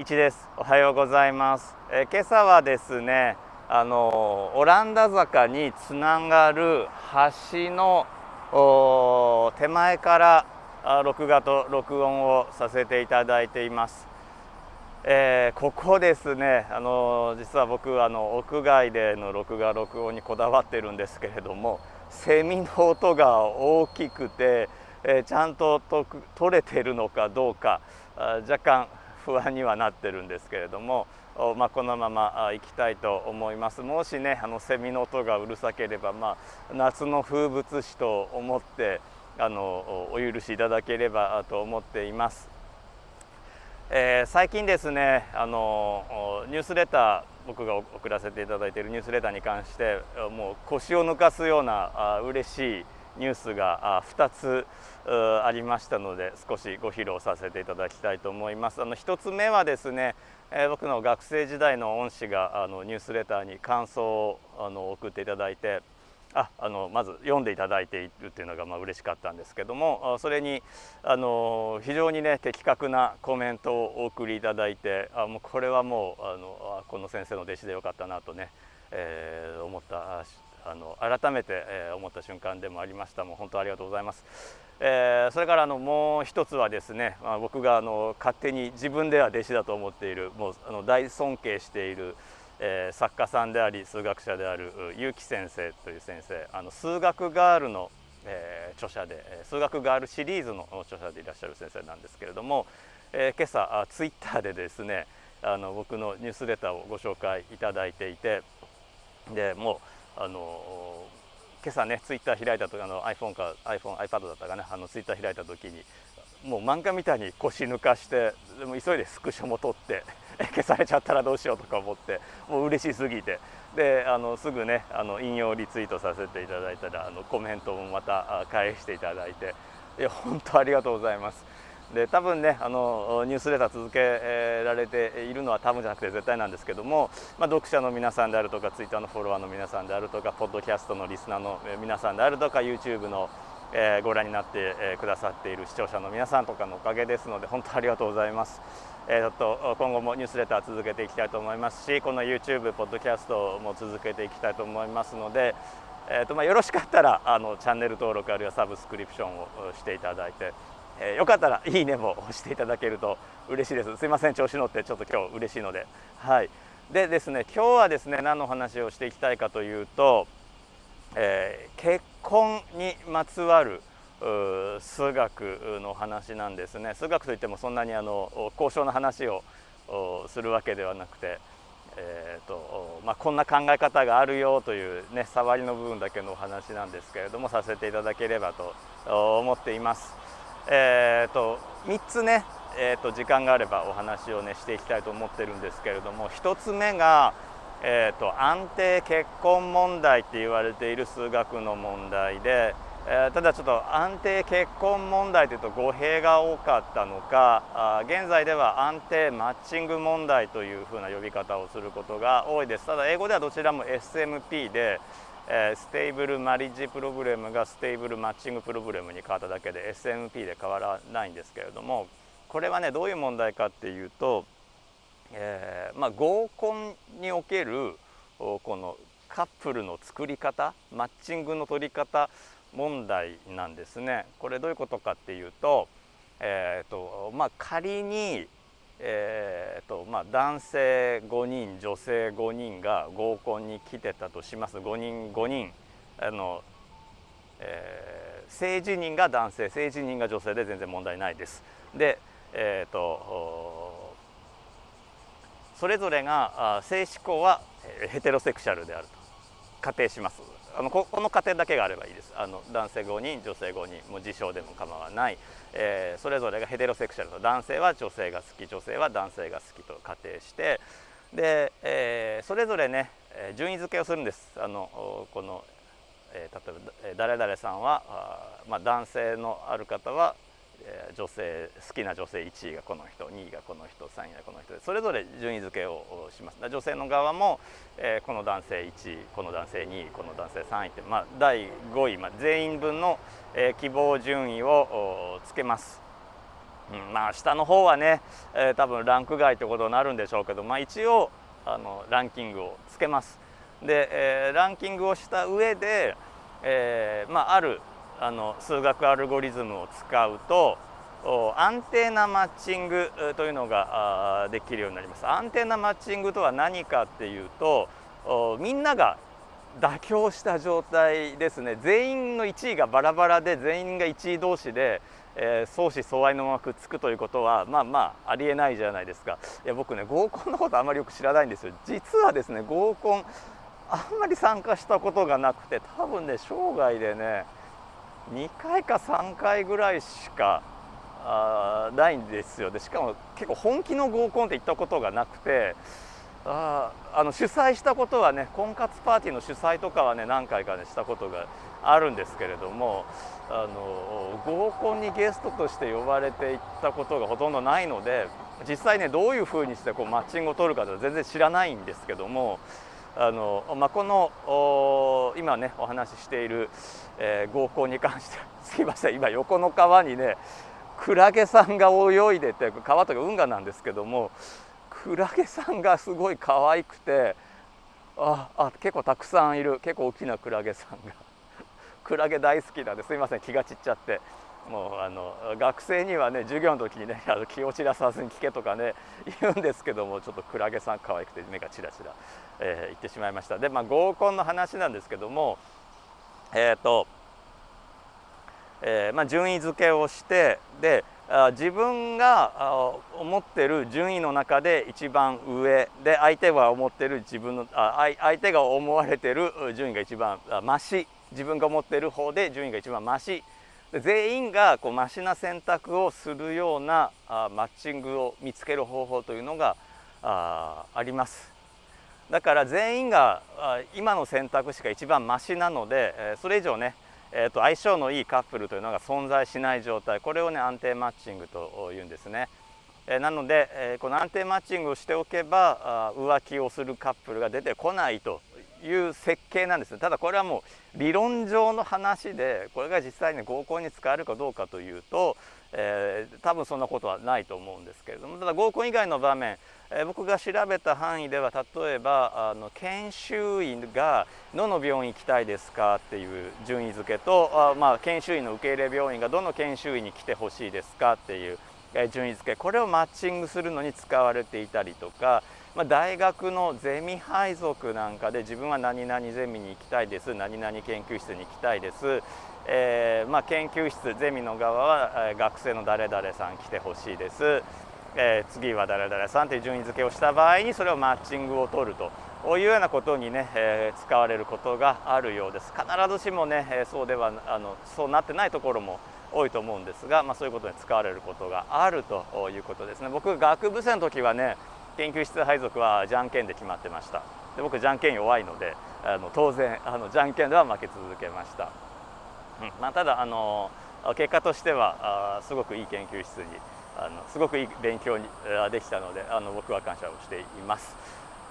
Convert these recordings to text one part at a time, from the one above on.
一です。おはようございます、えー、今朝はですねあのオランダ坂につながる橋の手前から録画と録音をさせていただいています、えー、ここですねあの実は僕あの屋外での録画録音にこだわってるんですけれどもセミの音が大きくて、えー、ちゃんと取れてるのかどうか若干不安にはなってるんですけれども、まあ、このまま行きたいと思いますもしねあのセミの音がうるさければ、まあ、夏の風物詩と思ってあのお許しいただければと思っています。えー、最近ですねあのニュースレター僕が送らせていただいているニュースレターに関してもう腰を抜かすようなあ嬉しいニュースが2つありましたので少しご披露させていただきたいと思います。あの1つ目はですね、え僕の学生時代の恩師があのニュースレターに感想をあの送っていただいてああのまず読んでいただいているっていうのがまあ嬉しかったんですけどもそれにあの非常にね的確なコメントをお送りいただいてあもうこれはもうあのこの先生の弟子でよかったなとね、えー、思ったあの改めて、えー、思った瞬間でもありました。もう本当ありがとうございます、えー、それからあのもう一つはですね、まあ、僕があの勝手に自分では弟子だと思っているもうあの大尊敬しているえー、作家さんであり数学者である結城先生という先生あの数学ガールの、えー、著者で数学ガールシリーズの著者でいらっしゃる先生なんですけれども、えー、今朝ツイッターでですねあの僕のニュースレターをご紹介いただいていてでもうあの今朝ねツイッター開いた時あの iPhone か iPhone iPad だったかねあのツイッター開いた時にもう漫画みたいに腰抜かしてでも急いでスクショも撮って 消されちゃったらどうしようとか思ってもう嬉しすぎてであのすぐねあの引用リツイートさせていただいたらあのコメントもまた返していただいていや本当ありがとうございます。で多分ねあのニュースレター続けられているのは多分じゃなくて絶対なんですけども、まあ、読者の皆さんであるとかツイッターのフォロワーの皆さんであるとかポッドキャストのリスナーの皆さんであるとか YouTube のえ、ご覧になって、くださっている視聴者の皆さんとかのおかげですので本当ありがとうございます。えー、と今後もニュースレター続けていきたいと思いますしこの YouTube、ポッドキャストも続けていきたいと思いますので、えーとまあ、よろしかったらあのチャンネル登録あるいはサブスクリプションをしていただいて、えー、よかったらいいねも押していただけると嬉しいです。すいません調子乗って。ちょっと今日嬉しいので。はい。でですね今日はですね何の話をしていきたいかというと、えー、結婚にまつわる数学の話なんですね。数学といってもそんなにあの高尚な話をするわけではなくて、えーとまあ、こんな考え方があるよというね触りの部分だけのお話なんですけれどもさせていただければと思っています。えーと、3つね、えーと、時間があればお話をねしていきたいと思ってるんですけれども1つ目が、えーと安定結婚問題って言われている数学の問題で。えー、ただちょっと安定結婚問題というと語弊が多かったのかあ現在では安定マッチング問題というふうな呼び方をすることが多いですただ英語ではどちらも SMP で、え、ステーブルマリッジプログラムがステーブルマッチングプログラムに変わっただけで SMP で変わらないんですけれどもこれはねどういう問題かっていうと、えー、まあ、合コンにおけるこのカップルの作り方マッチングの取り方問題なんですね。これどういうことかっていうと,、えーとまあ、仮に、えーとまあ、男性5人女性5人が合コンに来てたとします5人5人あの、えー、性自認が男性性自認が女性で全然問題ないです。で、えーと、それぞれが性思考はヘテロセクシャルであると仮定します。あのここの過程だけがあればいいですあの男性5人女性5人もう自称でも構わない、えー、それぞれがヘテロセクシャルと男性は女性が好き女性は男性が好きと仮定してで、えー、それぞれね順位付けをするんです。あのこの、えー、例えば誰々さんはあ、まあ、男性のある方はえ女性好きな女性1位がこの人2位がこの人3位がこの人それぞれ順位付けをします女性の側も、えー、この男性1位この男性2位この男性3位って、まあ、第5位、まあ、全員分の、えー、希望順位をつけますうん、まあ下の方はね、えー、多分ランク外ってことになるんでしょうけど、まあ、一応あのランキングをつけます。で、えー、ランキングをした上で、えーまあ、あるあの数学アルゴリズムを使うと安定なマッチングというのができるようになります。安定なマッチングとは何かっていうとみんなが妥協した状態ですね。全員の1位がバラバラで全員が1位同士で、えー、相思相愛のままくっつくということはまあまあありえないじゃないですか。いや僕ね合コンのことあまりよく知らないんですよ。実はですね合コンあんまり参加したことがなくて多分ね生涯でね2回か3回ぐらいしかあないんですよ。でしかも結構本気の合コンって行ったことがなくてああの主催したことはね婚活パーティーの主催とかはね何回かねしたことがあるんですけれどもあの合コンにゲストとして呼ばれていったことがほとんどないので実際ねどういうふうにしてこうマッチングを取るかと全然知らないんですけどもあの、まあ、この今ねお話ししている、えー、合コンに関して すいません今横の川にねクラゲさんが泳いでて川とか運河なんですけどもクラゲさんがすごい可愛くてああ結構たくさんいる結構大きなクラゲさんが。クラゲ大好きなんですいません気が散っちゃって。もうあの学生にはね授業の時にねあの気を散らさずに聞けとかね言うんですけどもちょっとクラゲさん可愛くて目がチラチラ、えー、言ってしまいました。でまあ合コンの話なんですけどもえっ、ー、と、えー、まあ、順位付けをしてで自分が思ってる順位の中で一番上で相手が思ってる自分のあ相手が思われてる順位が一番増し自分が思ってる方で順位が一番増し全員がこうマシな選択をするようなあマッチングを見つける方法というのがああります。だから全員が今の選択肢が一番マシなのでそれ以上ねえーと、相性のいいカップルというのが存在しない状態。これをね安定マッチングというんですね、え、なので、えー、この安定マッチングをしておけば浮気をするカップルが出てこないと。いう設計なんですただこれはもう理論上の話でこれが実際に合コンに使えるかどうかというと、えー、多分そんなことはないと思うんですけれども。ただ合コン以外の場面え僕が調べた範囲では例えばあの研修医がどの病院行きたいですかっていう順位付けとあ、まあ、研修医の受け入れ病院がどの研修医に来てほしいですかっていう、順位付け。これをマッチングするのに使われていたりとか、まあ、大学のゼミ配属なんかで自分は何々ゼミに行きたいです。何々研究室に行きたいです、えー、まあ、研究室ゼミの側は、学生の誰々さん来てほしいです。えー、次は誰々さんという順位付けをした場合にそれをマッチングを取ると。こういうようなことにね、えー、使われることがあるようです。必ずしもね、えそうではあのそうなってないところも多いと思うんですが、まあ、そういうことに使われることがあるということですね。僕学部生の時はね研究室配属はじゃんけんで決まってました。で僕じゃんけん弱いのであの当然あのじゃんけんでは負け続けました、うん。まあ、ただあの結果としてはあすごくいい研究室にあのすごくいい勉強にできたのであの僕は感謝をしています。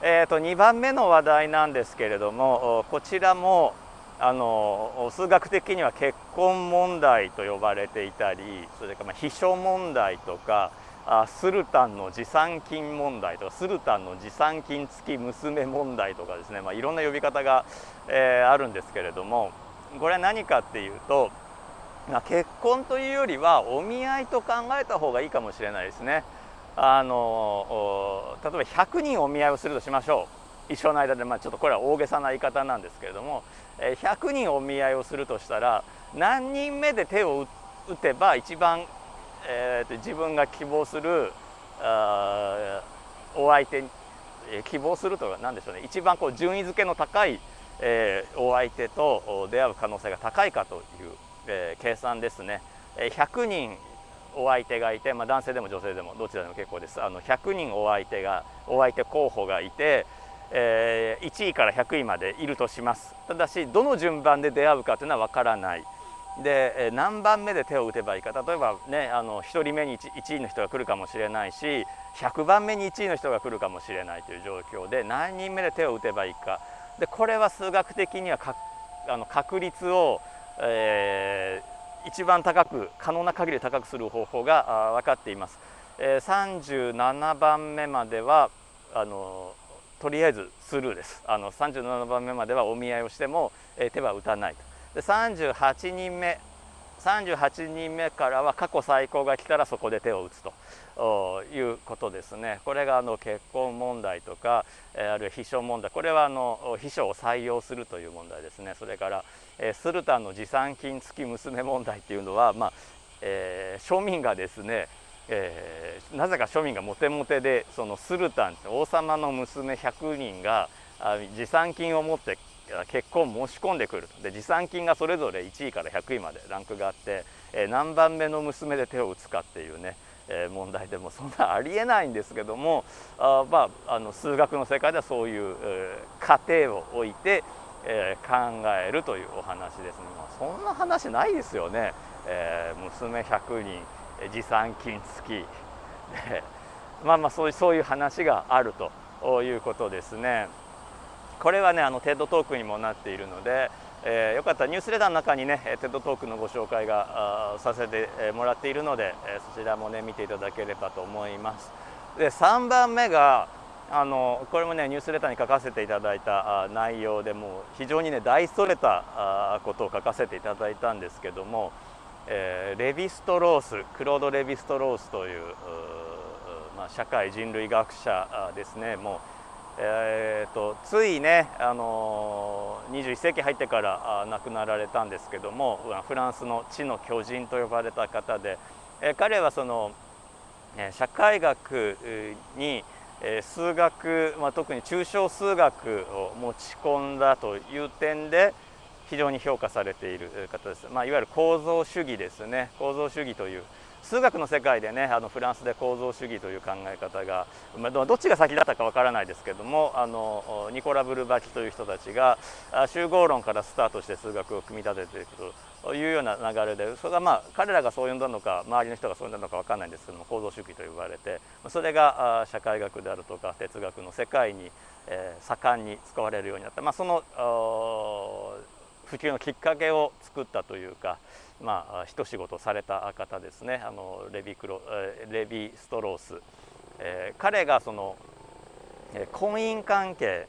えーと、2番目の話題なんですけれどもこちらもあの数学的には結婚問題と呼ばれていたりそれからまあ秘書問題とかあスルタンの持参金問題とかスルタンの持参金付き娘問題とかですね、まあ、いろんな呼び方が、えー、あるんですけれどもこれは何かっていうとま結婚というよりはお見合いと考えた方がいいかもしれないですね。あの例えば100人お見合いをするとしましょう一生の間で、まあ、ちょっとこれは大げさな言い方なんですけれども100人お見合いをするとしたら何人目で手を打てば一番、えー、自分が希望するあお相手に希望するとは何でしょうね。一番こう順位付けの高い、えー、お相手と出会う可能性が高いかというえー、計算ですね、100人お相手がいて、まあ、男性でも女性でもどちらでも結構です。あの100人お相手がお相手候補がいて、えー、1位から100位までいるとします。ただしどの順番で出会うかというのは分からない。で何番目で手を打てばいいか。例えばねあの1人目に 1, 1位の人が来るかもしれないし100番目に1位の人が来るかもしれないという状況で何人目で手を打てばいいか。でこれは数学的にはかあの確率をえ一番高く可能な限り高くする方法が分かっています。えー、37番目まではあのとりあえずスルーです。あの37番目まではお見合いをしても、えー、手は打たないと。で38人目38人目からは過去最高が来たらそこで手を打つということですね。これがあの結婚問題とか、えあるいは秘書問題これはあの秘書を採用するという問題ですね。それから、えスルタンの持参金付き娘問題っていうのは、まあえー、庶民がですねえー、なぜか庶民がモテモテでそのスルタン王様の娘100人が持参金を持って結婚申し込んでくると。で持参金がそれぞれ1位から100位までランクがあって、え、何番目の娘で手を打つかっていうね、え、問題でも そんなありえないんですけどもあ、まあ、あの数学の世界ではそういう、え、仮定を置いて、え、考えるというお話ですね、まあ、そんな話ないですよね、え、娘100人持参金付き。でまあまあそういうそういう話があるということですね。これはねあの TED Talk にもなっているので、えー、よかったらニュースレターの中にね TED Talk のご紹介がさせてもらっているので、えそちらもね見ていただければと思います。で3番目があのこれもねニュースレターに書かせていただいた内容でも非常にね大それたことを書かせていただいたんですけどもえー、レヴィストロースクロード・レヴィストロースというまあ、社会人類学者ですねもう、えーと、ついね、あの、21世紀入ってから亡くなられたんですけどもフランスの知の巨人と呼ばれた方で、え、彼はその、え社会学に、え数学、まあ、特に抽象数学を持ち込んだという点で、非常に評価されている方です、まあ、いわゆる構造主義ですね。構造主義という数学の世界でねあのフランスで構造主義という考え方が、ま、どっちが先だったかわからないですけどもあのニコラ・ブルバチという人たちが集合論からスタートして数学を組み立てていくというような流れでそれがまあ彼らがそう呼んだのか周りの人がそう呼んだのかわからないんですけども構造主義と呼ばれてそれが社会学であるとか哲学の世界に、え、盛んに使われるようになった、まあ、その普及のきっかけを作ったというか、まあ、一仕事された方ですね。あのレビクロレビストロース、えー、彼がその、婚姻関係、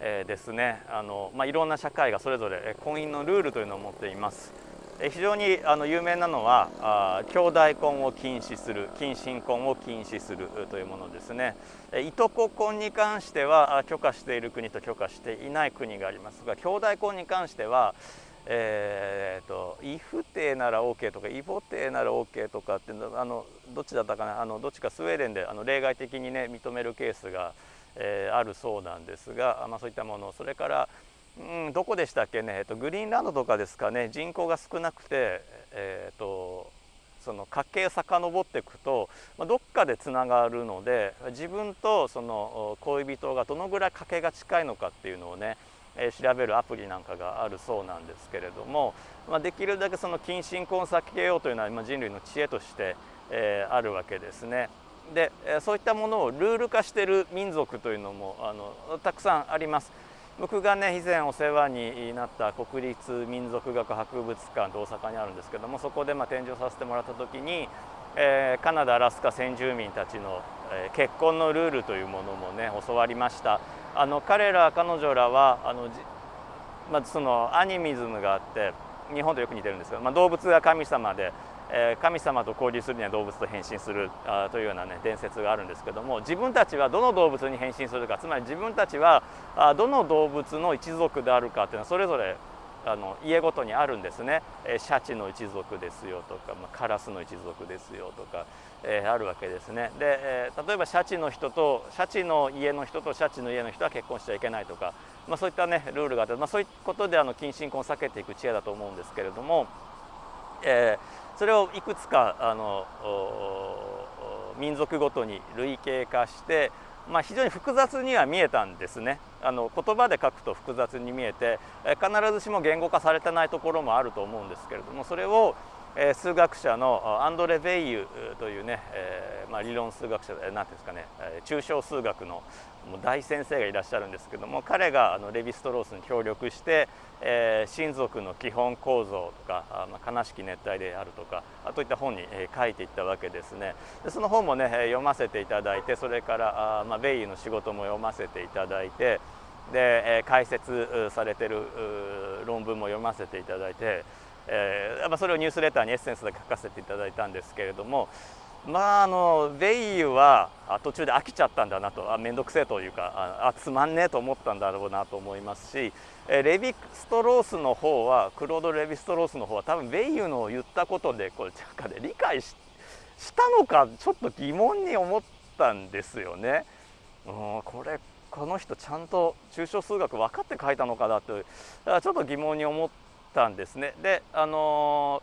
ですね。あの、まあ、いろんな社会がそれぞれ婚姻のルールというのを持っています。非常にあの有名なのはあ兄弟婚を禁止する近親婚を禁止するというものですね。いとこ婚に関しては許可している国と許可していない国がありますが兄弟婚に関してはえーと、異不定なら OK とか異母定なら OK とかってあのどっちだったかなあのどっちかスウェーデンであの例外的にね認めるケースが、えー、あるそうなんですが、まあ、そういったもの。それからうん、どこでしたっけね、えっと、グリーンランドとかですかね？人口が少なくて、えー、っとその家系遡っていくと、まあ、どっかでつながるので自分とその恋人がどのぐらい家系が近いのかっていうのをね、え、調べるアプリなんかがあるそうなんですけれども、まあ、できるだけその近親婚を避けようというのは、まあ、人類の知恵として、えー、あるわけですね。でそういったものをルール化している民族というのもあのたくさんあります。僕がね以前お世話になった国立民族学博物館大阪にあるんですけどもそこでま展示をさせてもらった時に、えー、カナダアラスカ先住民たちの、えー、結婚のルールというものもね教わりました。あの彼ら彼女らはあのまずそのアニミズムがあって日本とよく似てるんですけど、まあ、動物が神様でえ神様と交流するには動物と変身するあというような、ね、伝説があるんですけども自分たちはどの動物に変身するかつまり自分たちはあどの動物の一族であるかというのはそれぞれあの家ごとにあるんですね、えシャチの一族ですよとか、まあ、カラスの一族ですよとか、えー、あるわけですね。で、えー、例えばシャチの人とシャチの家の人とシャチの家の人は結婚しちゃいけないとか、まあ、そういったねルールがあって、まあ、そういうことであの近親婚を避けていく知恵だと思うんですけれども、えーそれをいくつかあの民族ごとに類型化して、まあ、非常に複雑には見えたんですね。あの言葉で書くと複雑に見えて必ずしも言語化されてないところもあると思うんですけれどもそれを数学者のアンドレ・ベイユというね、えまあ、理論数学者何ていうんですかね抽象数学の大先生がいらっしゃるんですけども彼があのレヴィストロースに協力して、え、親族の基本構造とか、まあ、悲しき熱帯であるとかといった本に、書いていったわけですね。でその本もね読ませていただいてそれからあ、まあ、ベイユの仕事も読ませていただいてで、解説されてる論文も読ませていただいて、えーまあ、それをニュースレターにエッセンスで書かせていただいたんですけれどもまああのベイユは途中で飽きちゃったんだなとあ面倒くせえというかあつまんねえと思ったんだろうなと思いますしレヴィストロースの方はクロード・レヴィストロースの方は多分ベイユの言ったことでこれかで理解したのかちょっと疑問に思ったんですよね。うん、これこの人ちゃんと抽象数学分かって書いたのかなとちょっと疑問に思ってたんですね。であの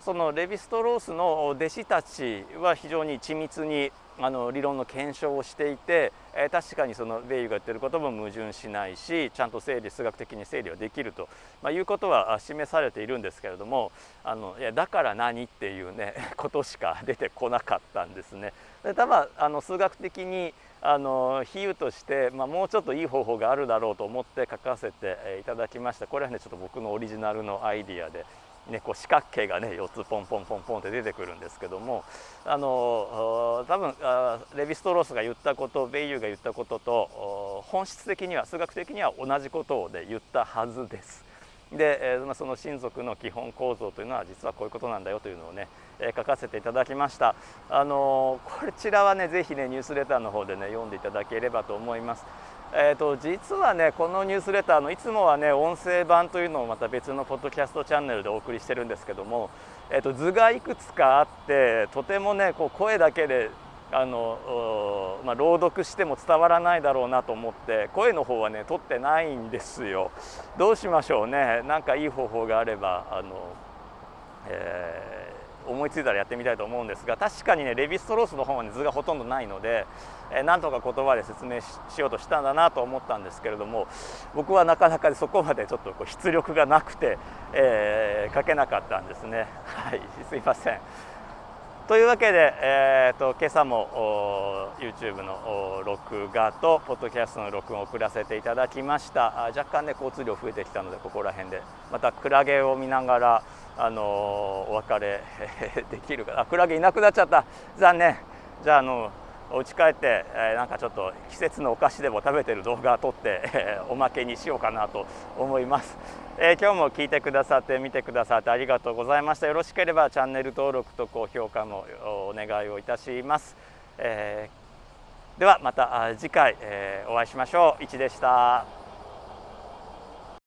そのレヴィストロースの弟子たちは非常に緻密にあの理論の検証をしていて、えー、確かにそのベイユが言ってることも矛盾しないしちゃんと整理数学的に整理はできると、まあ、いうことは示されているんですけれどもあのいやだから何っていうね ことしか出てこなかったんですね。で多分あの数学的にあの比喩として、まあ、もうちょっといい方法があるだろうと思って書かせていただきましたこれはねちょっと僕のオリジナルのアイディアでね、こう四角形がね4つポンポンポンポンって出てくるんですけどもあの多分レヴィストロースが言ったことベイユーが言ったことと本質的には数学的には同じことで言ったはずです。で、えー、その親族の基本構造というのは実はこういうことなんだよというのをね、えー、書かせていただきました。あのこちらはねぜひねニュースレターの方でね読んでいただければと思います。えーと、実はねこのニュースレターのいつもはね音声版というのをまた別のポッドキャストチャンネルでお送りしてるんですけども、えーと、図がいくつかあってとてもねこう声だけであの、まあ、朗読しても伝わらないだろうなと思って声の方はね取ってないんですよ。どうしましょうねなんかいい方法があればあの、えー思いついたらやってみたいと思うんですが確かにねレヴィストロースの方は、ね、図がほとんどないので、えー、なんとか言葉で説明しようとしたんだなと思ったんですけれども僕はなかなかそこまでちょっとこう出力がなくて、えー、書けなかったんですね。はいすいませんというわけで、えーと、今朝も YouTube の録画とポッドキャストの録音を送らせていただきました。若干ね交通量増えてきたのでここら辺で。またクラゲを見ながらあのお別れ できるかな。クラゲいなくなっちゃった。残念。じゃああのお家帰って、えー、なんかちょっと季節のお菓子でも食べてる動画を撮って、えー、おまけにしようかなと思います、えー、今日も聞いてくださって見てくださってありがとうございました。よろしければチャンネル登録と高評価もお願いをいたします、えー、ではまた次回、えー、お会いしましょう。いちでした。